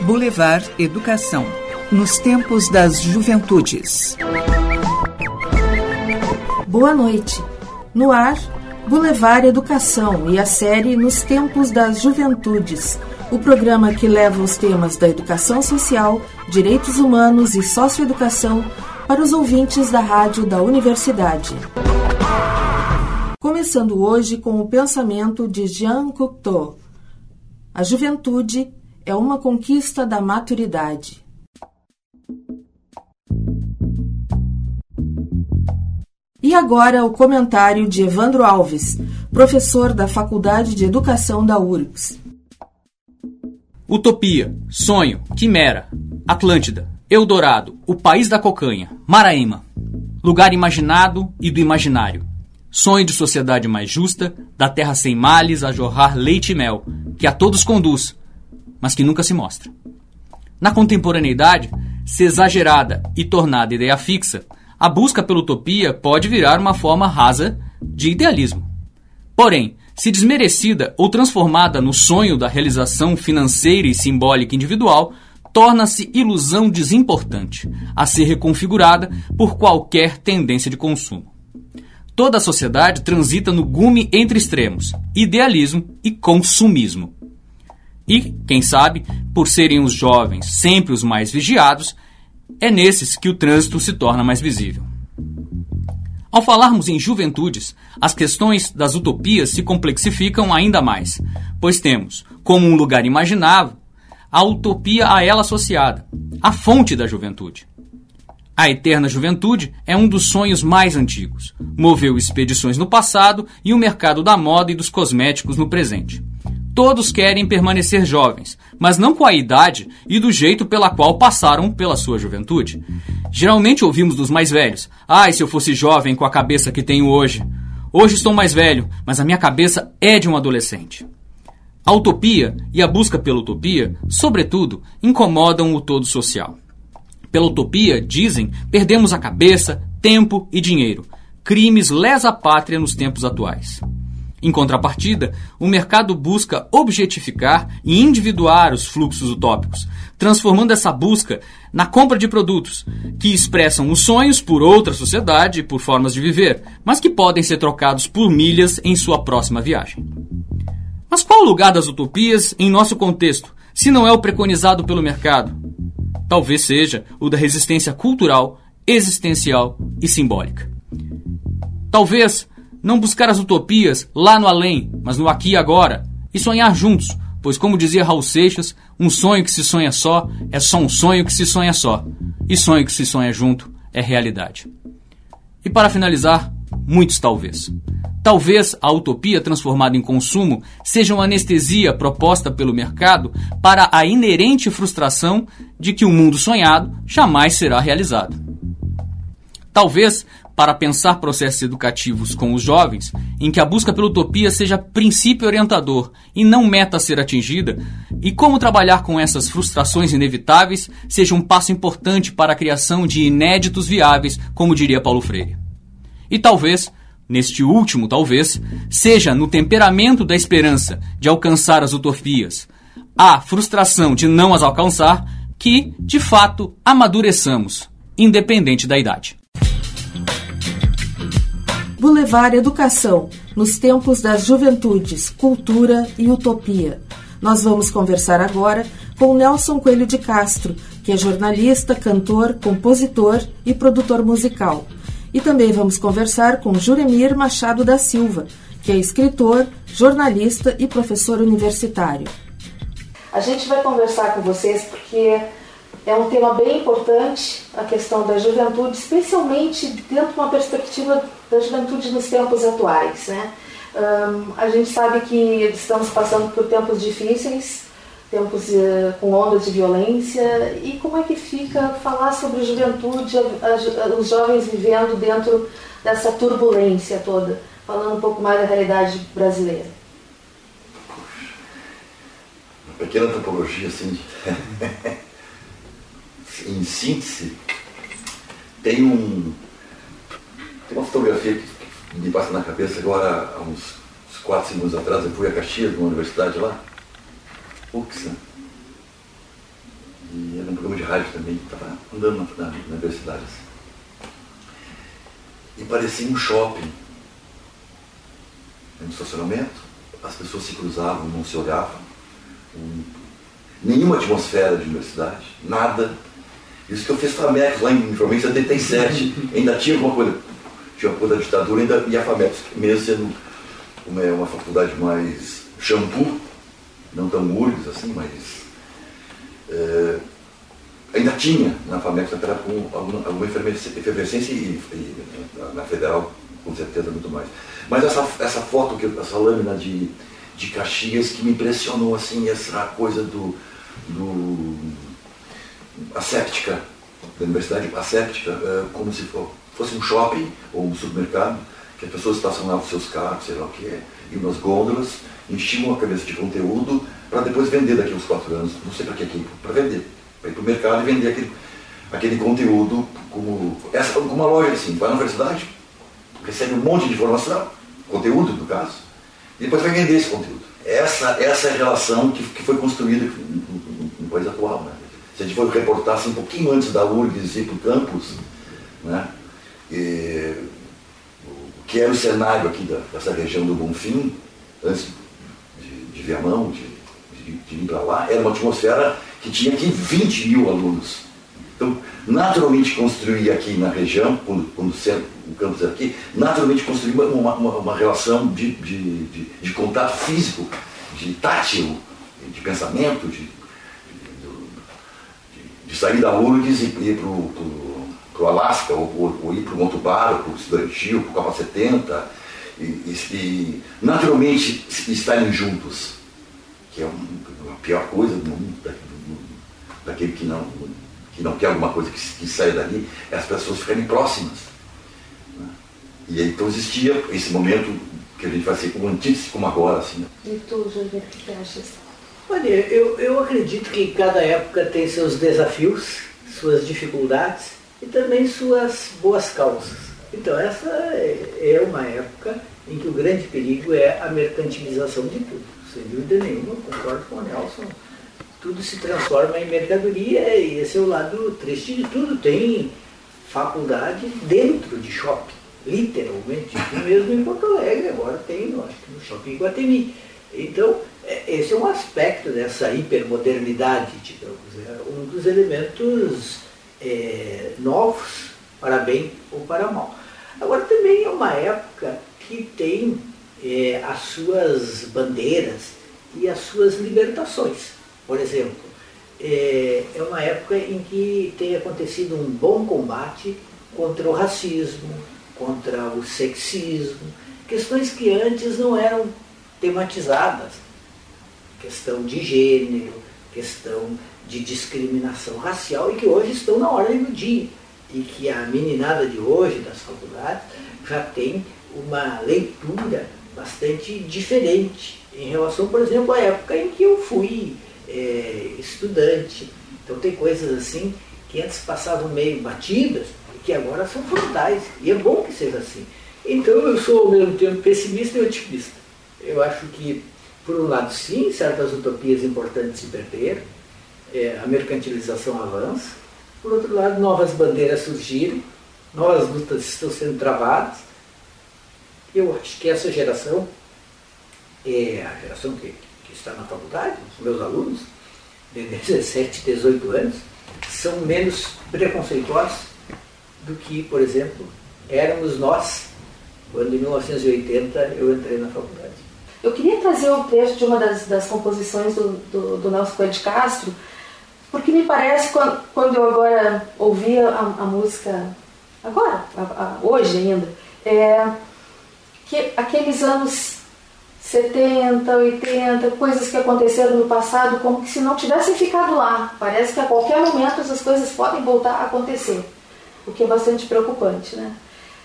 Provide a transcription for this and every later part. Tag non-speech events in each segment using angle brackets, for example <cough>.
Boulevard Educação nos tempos das juventudes. Boa noite. No ar, Boulevard Educação e a série Nos Tempos das Juventudes, o programa que leva os temas da educação social, direitos humanos e socioeducação para os ouvintes da rádio da universidade. Começando hoje com o pensamento de Jean Cocteau. A juventude é uma conquista da maturidade. E agora o comentário de Evandro Alves, professor da Faculdade de Educação da URGS. Utopia, sonho, quimera, Atlântida, Eldorado, o país da cocanha, Maraíma. Lugar imaginado e do imaginário. Sonho de sociedade mais justa, da terra sem males a jorrar leite e mel, que a todos conduz, mas que nunca se mostra. Na contemporaneidade, se exagerada e tornada ideia fixa, a busca pela utopia pode virar uma forma rasa de idealismo. Porém, se desmerecida ou transformada no sonho da realização financeira e simbólica individual, torna-se ilusão desimportante, a ser reconfigurada por qualquer tendência de consumo. Toda a sociedade transita no gume entre extremos, idealismo e consumismo. E, quem sabe, por serem os jovens sempre os mais vigiados, é nesses que o trânsito se torna mais visível. Ao falarmos em juventudes, as questões das utopias se complexificam ainda mais, pois temos, como um lugar imaginável, a utopia a ela associada, a fonte da juventude. A eterna juventude é um dos sonhos mais antigos. Moveu expedições no passado e o mercado da moda e dos cosméticos no presente. Todos querem permanecer jovens, mas não com a idade e do jeito pela qual passaram pela sua juventude. Geralmente ouvimos dos mais velhos: Ai, se eu fosse jovem com a cabeça que tenho hoje. Hoje estou mais velho, mas a minha cabeça é de um adolescente. A utopia e a busca pela utopia, sobretudo, incomodam o todo social. Pela utopia, dizem, perdemos a cabeça, tempo e dinheiro. Crimes lesa pátria nos tempos atuais. Em contrapartida, o mercado busca objetificar e individuar os fluxos utópicos, transformando essa busca na compra de produtos que expressam os sonhos por outra sociedade e por formas de viver, mas que podem ser trocados por milhas em sua próxima viagem. Mas qual o lugar das utopias em nosso contexto, se não é o preconizado pelo mercado? Talvez seja o da resistência cultural, existencial e simbólica. Talvez não buscar as utopias lá no além, mas no aqui e agora, e sonhar juntos, pois, como dizia Raul Seixas, um sonho que se sonha só é só um sonho que se sonha só, e sonho que se sonha junto é realidade. E para finalizar, muitos talvez. Talvez a utopia transformada em consumo seja uma anestesia proposta pelo mercado para a inerente frustração de que o mundo sonhado jamais será realizado. Talvez para pensar processos educativos com os jovens, em que a busca pela utopia seja princípio orientador e não meta a ser atingida, e como trabalhar com essas frustrações inevitáveis seja um passo importante para a criação de inéditos viáveis, como diria Paulo Freire. E talvez, neste último talvez, seja no temperamento da esperança de alcançar as utopias, a frustração de não as alcançar, que, de fato, amadureçamos, independente da idade. Boulevard Educação, nos tempos das juventudes, cultura e utopia. Nós vamos conversar agora com Nelson Coelho de Castro, que é jornalista, cantor, compositor e produtor musical. E também vamos conversar com Juremir Machado da Silva, que é escritor, jornalista e professor universitário. A gente vai conversar com vocês porque é um tema bem importante, a questão da juventude, especialmente dentro de uma perspectiva da juventude nos tempos atuais. Né? Um, a gente sabe que estamos passando por tempos difíceis, tempos uh, com ondas de violência, e como é que fica falar sobre juventude, a, a, os jovens vivendo dentro dessa turbulência toda, falando um pouco mais da realidade brasileira? Uma pequena antropologia assim. <laughs> em síntese, tem, um, tem uma fotografia que me passa na cabeça agora, há uns, uns 4, segundos atrás, eu fui a Caxias, numa universidade lá, UX, né? E era um programa de rádio também, estava andando na, na, universidade. Assim. E parecia um shopping. No estacionamento, as pessoas se cruzavam, não se olhavam. Um, nenhuma atmosfera de universidade, nada. Isso que eu fiz FAMEX lá em, em 77, <laughs> ainda tinha alguma coisa tinha a coisa da ditadura ainda, e a FAMEX, mesmo sendo uma, uma faculdade mais shampoo, não tão URGS assim, mas é, ainda tinha na era com alguma, alguma efervescência e, e, na Federal com certeza muito mais. Mas essa, essa foto, que, essa lâmina de, de Caxias que me impressionou assim, essa coisa do, do asséptica, da Universidade Asséptica, é, como se fosse um shopping ou um supermercado, que as pessoas estacionavam seus carros, sei lá o que é, iam nas gôndolas, enchiam a cabeça de conteúdo para depois vender daqui uns quatro anos, não sei para que aqui, para vender, para ir para o mercado e vender aquele, aquele conteúdo como, essa, uma loja assim, vai na universidade, recebe um monte de informação, conteúdo no caso, e depois vai vender esse conteúdo. Essa, essa é a relação que, que foi construída no, país atual. Né? Se a gente for reportar assim, um pouquinho antes da URGS ir para o campus, né? E, que era o cenário aqui da, dessa região do Bonfim, antes de, de Viamão, de, de, de ir para lá, era uma atmosfera que tinha aqui 20 mil alunos. Então, naturalmente construir aqui na região, quando, quando o campus era aqui, naturalmente construir uma, uma, uma relação de, de, de, de, contato físico, de tátil, de pensamento, de, de, sair da URGS e ir para o para o Alasca, ou, ou, ou ir para o Monte Baro, para o Estudantil, para o Capa 70, e, e, e, naturalmente estarem juntos, que é a pior coisa do mundo, da, do, daquele que não, que não quer alguma coisa que, que saia dali, é as pessoas ficarem próximas. Né? E então existia esse momento que a gente vai ser como antítese, como agora. Assim, né? E tu, Júlio, o que achas? Olha, eu, eu acredito que cada época tem seus desafios, suas dificuldades, e também suas boas causas. Então, essa é, é uma época em que o grande perigo é a mercantilização de tudo. Sem dúvida nenhuma, concordo com o Nelson. Tudo se transforma em mercadoria e esse é o lado triste de tudo. Tem faculdade dentro de shopping, literalmente. E mesmo em Porto Alegre, agora tem no, no shopping Guatemi. Então, é, esse é um aspecto dessa hipermodernidade, digamos. É um dos elementos é, novos, para bem ou para mal. Agora também é uma época que tem é, as suas bandeiras e as suas libertações. Por exemplo, é, é uma época em que tem acontecido um bom combate contra o racismo, contra o sexismo, questões que antes não eram tematizadas. Questão de gênero, questão de discriminação racial e que hoje estão na ordem do dia. E que a meninada de hoje das faculdades já tem uma leitura bastante diferente em relação, por exemplo, à época em que eu fui é, estudante. Então tem coisas assim que antes passavam meio batidas e que agora são frontais. E é bom que seja assim. Então eu sou ao mesmo tempo pessimista e otimista. Eu acho que, por um lado, sim, certas utopias importantes se perderam, é, a mercantilização avança, por outro lado, novas bandeiras surgiram, novas lutas estão sendo travadas. Eu acho que essa geração, é a geração que, que está na faculdade, os meus alunos, de <laughs> 17, 18 anos, são menos preconceituosos do que, por exemplo, éramos nós, quando em 1980 eu entrei na faculdade. Eu queria trazer o um trecho de uma das, das composições do, do, do Nelson Coelho de Castro, porque me parece, quando, quando eu agora ouvi a, a música, agora, a, a, hoje ainda, é, que aqueles anos 70, 80, coisas que aconteceram no passado, como que se não tivessem ficado lá. Parece que a qualquer momento essas coisas podem voltar a acontecer, o que é bastante preocupante. Né?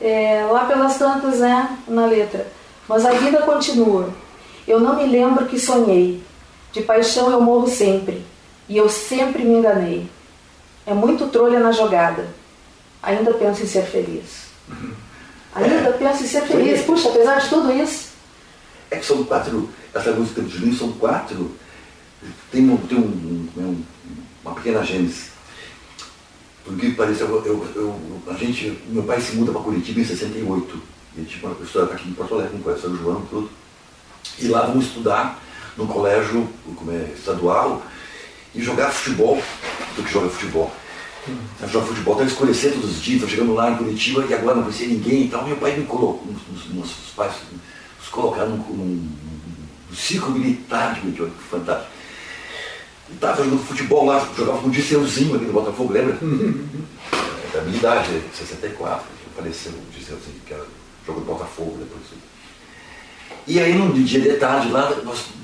É, lá pelas tantas, né, na letra. Mas a vida continua. Eu não me lembro que sonhei. De paixão eu morro sempre. E eu sempre me enganei. É muito trolha na jogada. Ainda penso em ser feliz. Ainda pensa em ser feliz. Puxa, apesar de tudo isso. É que são quatro, essa música do Julinho são quatro. Tem, um, tem um, um, uma pequena gênese. Porque parece, eu, eu, eu, a gente, meu pai se muda para Curitiba em 68. E tipo, eu estudava aqui em Porto Alegre com o professor João e tudo. E lá vamos estudar no colégio como é, estadual e jogar futebol, do que joga futebol. Hum. Jogar futebol, estava escurecendo todos os dias, estava chegando lá em Curitiba e agora não conhecia ninguém e tal. Meu pai me colocou, os, os, os pais nos colocaram num, num, num ciclo militar de Curitiba, fantástico. Estava jogando futebol lá, jogava com o Disseuzinho aqui no Botafogo, lembra? <laughs> da minha idade, 64, faleceu o Disseuzinho, que era, jogou no Botafogo depois. E aí, num dia de tarde lá,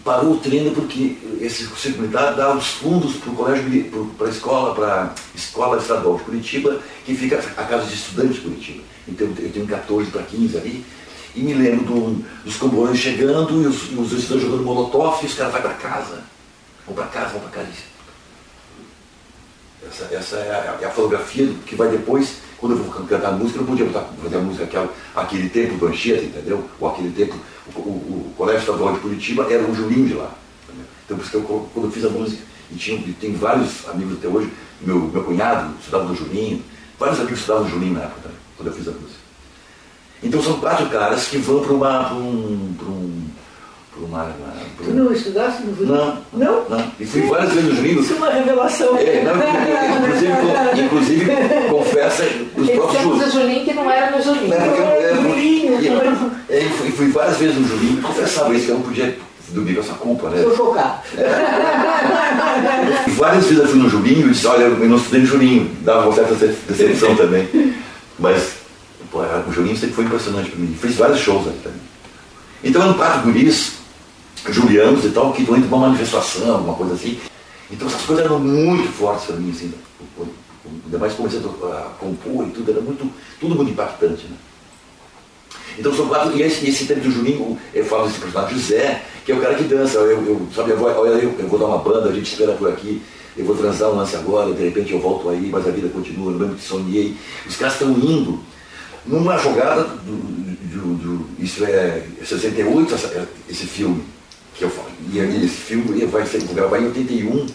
parou o treino porque esse circo militar dá os fundos para o colégio, para a escola, para escola estadual de Curitiba, que fica a casa de estudantes de Curitiba. Então eu tenho 14 para 15 ali. E me lembro do, dos comboios chegando e os, os estudantes jogando molotov e os caras vão para casa. Vão para casa, vão para casa. Essa, essa é, a, é a fotografia que vai depois quando eu vou cantar música, eu não podia botar, fazer a música aquela, aquele tempo do Anchieta, entendeu? Ou aquele tempo, o, o, o Colégio Estadual de Curitiba era o Julinho de lá. Entendeu? Então, por isso que eu, quando eu fiz a música, e tinha, e tem vários amigos até hoje, meu, meu cunhado estudava no Julinho, vários amigos estudavam no Julinho na época, também, quando eu fiz a música. Então são quatro caras que vão para um, um por uma, por... Tu não estudaste no Julinho? Não. Não? Não. E fui várias vezes no Julinho. Isso é uma revelação. É, não, inclusive, inclusive, confessa os próprios Julinho. Julinho que não era no Julinho. Não, eu, é, Julinho. E, e, fui, fui várias vezes no Julinho, confessava isso, que eu não podia dormir com essa culpa, né? Sou chocado. É. <laughs> várias vezes eu fui no Julinho e disse, olha, eu não estudei no Julinho. Dava uma certa decepção <laughs> também. Mas pô, o Julinho sempre foi impressionante para mim. Fez vários shows ali também. Então eram quatro guris julianos e tal, que vão para uma manifestação, alguma coisa assim. Então essas coisas eram muito fortes para mim, assim, ainda mais começando a compor e tudo, era muito, tudo muito impactante. Né? Então são quatro, e esse, esse tempo do Juninho, eu falo desse personagem José, que é o cara que dança, eu, eu sabe, eu vou, eu, eu vou dar uma banda, a gente espera por aqui, eu vou transar um lance agora, de repente eu volto aí, mas a vida continua, eu lembro que sonhei. Os caras estão indo numa jogada do, do, do, isso é 68, esse filme que eu. E esse filme vai ser gravado em 81.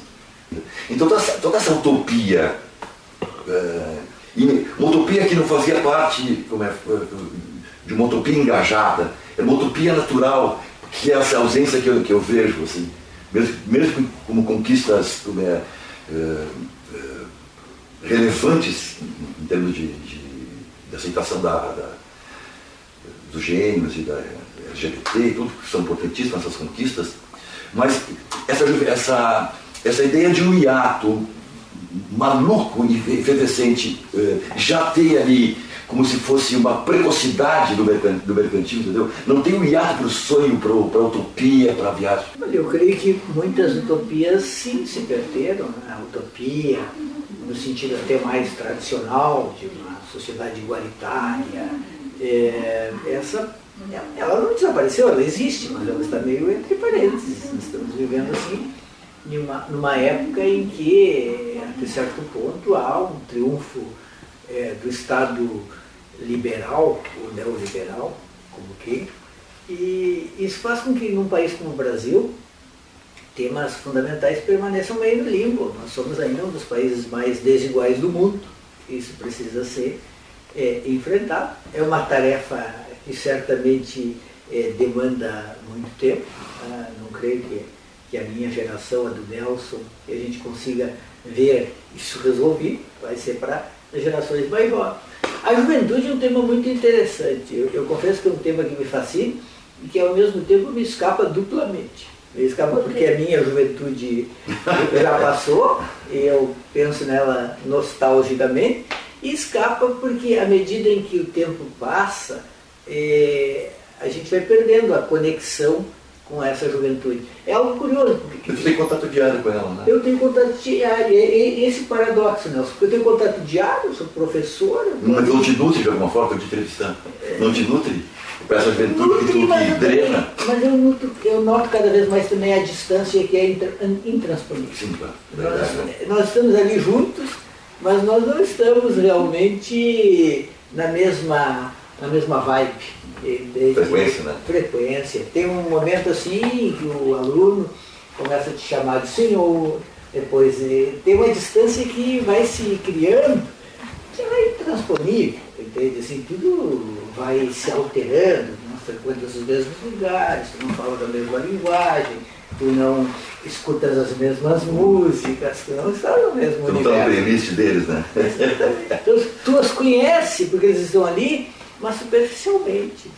Então toda essa, toda essa utopia, uh, uma utopia que não fazia parte como é, de uma utopia engajada, é uma utopia natural, que é essa ausência que eu, que eu vejo, assim, mesmo, mesmo como conquistas como é, uh, uh, relevantes em termos de, de, de aceitação da, da, dos gênios e da LGBT e tudo, que são importantíssimas essas conquistas, mas essa, essa, essa ideia de um hiato maluco e efervescente eh, já tem ali como se fosse uma precocidade do, mercantil, do mercantil entendeu? Não tem um hiato para o sonho, para a utopia, para a viagem. Eu creio que muitas utopias sim se perderam. Né? A utopia, no sentido até mais tradicional, de uma sociedade igualitária, é, essa ela não desapareceu, ela existe, mas ela está meio entre parênteses. Nós estamos vivendo assim numa, numa época em que, até certo ponto, há um triunfo é, do Estado liberal, ou neoliberal, como que, e isso faz com que num país como o Brasil, temas fundamentais permaneçam meio no limbo. Nós somos ainda um dos países mais desiguais do mundo. Isso precisa ser é, enfrentado. É uma tarefa que certamente é, demanda muito tempo. Ah, não creio que, que a minha geração, a do Nelson, a gente consiga ver isso resolvido, vai ser para as gerações mais jovens. A juventude é um tema muito interessante. Eu, eu, confesso que é um tema que me fascina e que ao mesmo tempo me escapa duplamente. Me escapa porque a minha juventude já passou, eu penso nela nostalgicamente, e escapa porque à medida em que o tempo passa, é, a gente vai perdendo a conexão com essa juventude. É algo curioso. Porque Você tem contato diário com ela, né? Eu tenho contato diário. É, esse paradoxo, Nelson. Eu tenho contato diário, sou professor. Mas não te nutre de alguma forma, eu te entrevistando? Não te nutre? Com essa juventude que tu que drena? Mas eu, nutro, eu noto cada vez mais também a distância que é intransponível. Sim, claro. Nós, nós estamos ali juntos, mas nós não estamos realmente na mesma na mesma vibe. Frequência, né? Frequência. Tem um momento assim que o aluno começa a te chamar de senhor, depois tem uma distância que vai se criando, que vai transponível, entende? Assim, tudo vai se alterando, não frequenta os mesmos lugares, tu não fala da mesma linguagem, tu não escutas as mesmas músicas, tu não está no mesmo tu universo. Tu não está no playlist deles, né? Então, tu as conhece, porque eles estão ali, mas superficialmente.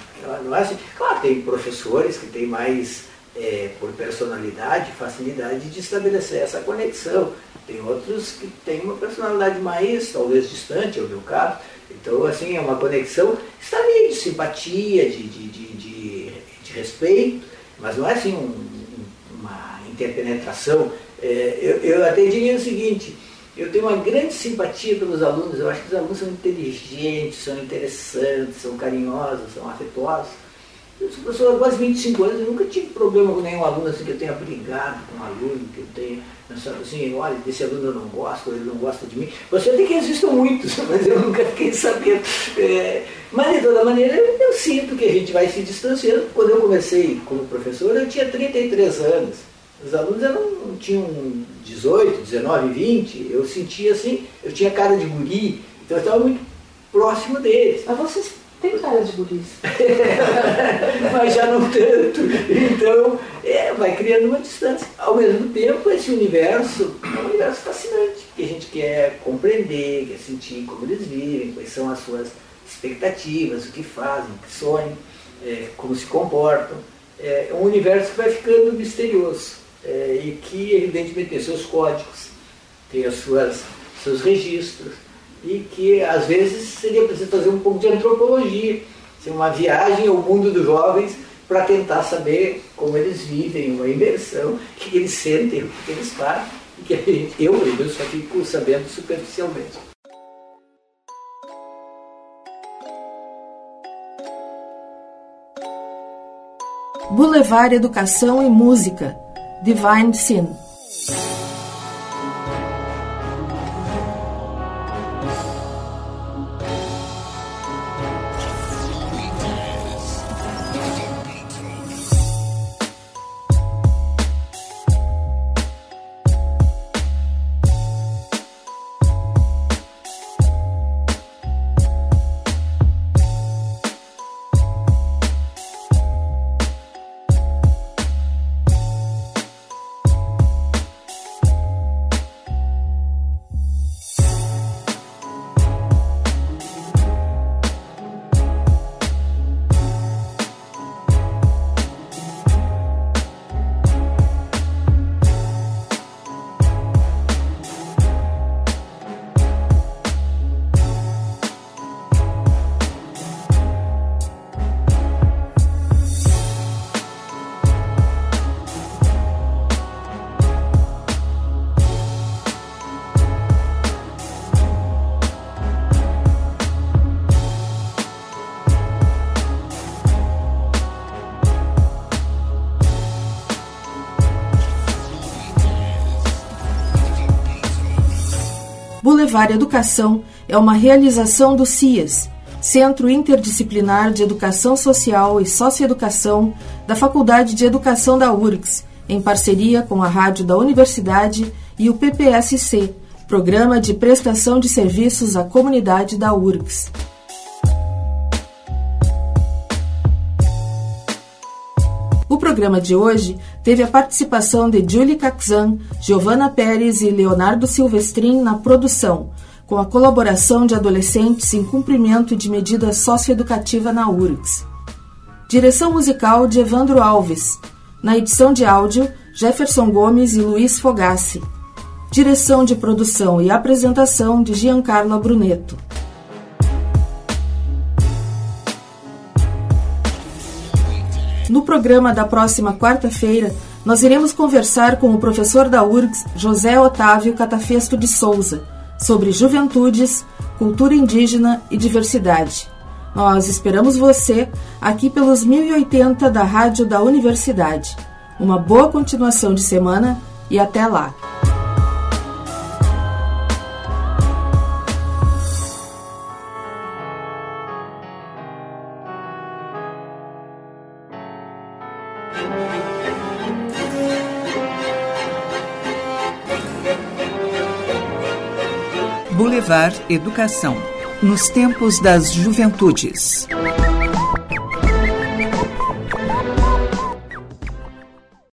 Não é assim. Claro, tem professores que têm mais, é, por personalidade, facilidade de estabelecer essa conexão. Tem outros que têm uma personalidade mais, talvez, distante, é o meu caso. Então, assim, é uma conexão está ali de simpatia, de, de, de, de, de respeito, mas não é assim um, uma interpenetração. É, eu, eu até diria o seguinte, eu tenho uma grande simpatia pelos alunos, eu acho que os alunos são inteligentes, são interessantes, são carinhosos, são afetuosos. Eu sou professor há quase 25 anos, eu nunca tive problema com nenhum aluno assim que eu tenha brigado com um aluno, que eu tenha pensado assim, olha, desse aluno eu não gosto, ele não gosta de mim. Você tem que existam muitos, <laughs> mas eu nunca fiquei sabendo. É, mas de toda maneira eu, eu, sinto que a gente vai se distanciando. Quando eu comecei como professor, eu tinha 33 anos. Os alunos eram, tinham 18, 19, 20. Eu sentia assim, eu tinha cara de guri, então eu estava muito próximo deles. Mas vocês tem cara de guris. <laughs> Mas já não tanto. Então, é, vai criando uma distância. Ao mesmo tempo, esse universo é um universo fascinante, que a gente quer compreender, quer sentir como eles vivem, quais são as suas expectativas, o que fazem, o que sonham, é, como se comportam. É um universo que vai ficando misterioso é, e que, evidentemente, tem seus códigos, tem as suas, seus registros e que às vezes seria preciso fazer um pouco de antropologia, assim, uma viagem ao mundo dos jovens para tentar saber como eles vivem, uma imersão, o que eles sentem, o que eles fazem, e que gente, eu, eu só fico sabendo superficialmente. Boulevard Educação e Música, Divine Sin. Boulevard Educação é uma realização do CIAS, Centro Interdisciplinar de Educação Social e Socioeducação da Faculdade de Educação da URGS, em parceria com a Rádio da Universidade e o PPSC, Programa de Prestação de Serviços à Comunidade da URGS. Programa de hoje teve a participação de Julie Caxan, Giovanna Pérez e Leonardo Silvestrin na produção, com a colaboração de adolescentes em cumprimento de medida socioeducativa na URGS. Direção musical de Evandro Alves. Na edição de áudio, Jefferson Gomes e Luiz Fogassi. Direção de produção e apresentação de Giancarlo Bruneto. No programa da próxima quarta-feira, nós iremos conversar com o professor da URGS, José Otávio Catafesto de Souza, sobre juventudes, cultura indígena e diversidade. Nós esperamos você aqui pelos 1080 da Rádio da Universidade. Uma boa continuação de semana e até lá! Educação. Nos tempos das juventudes.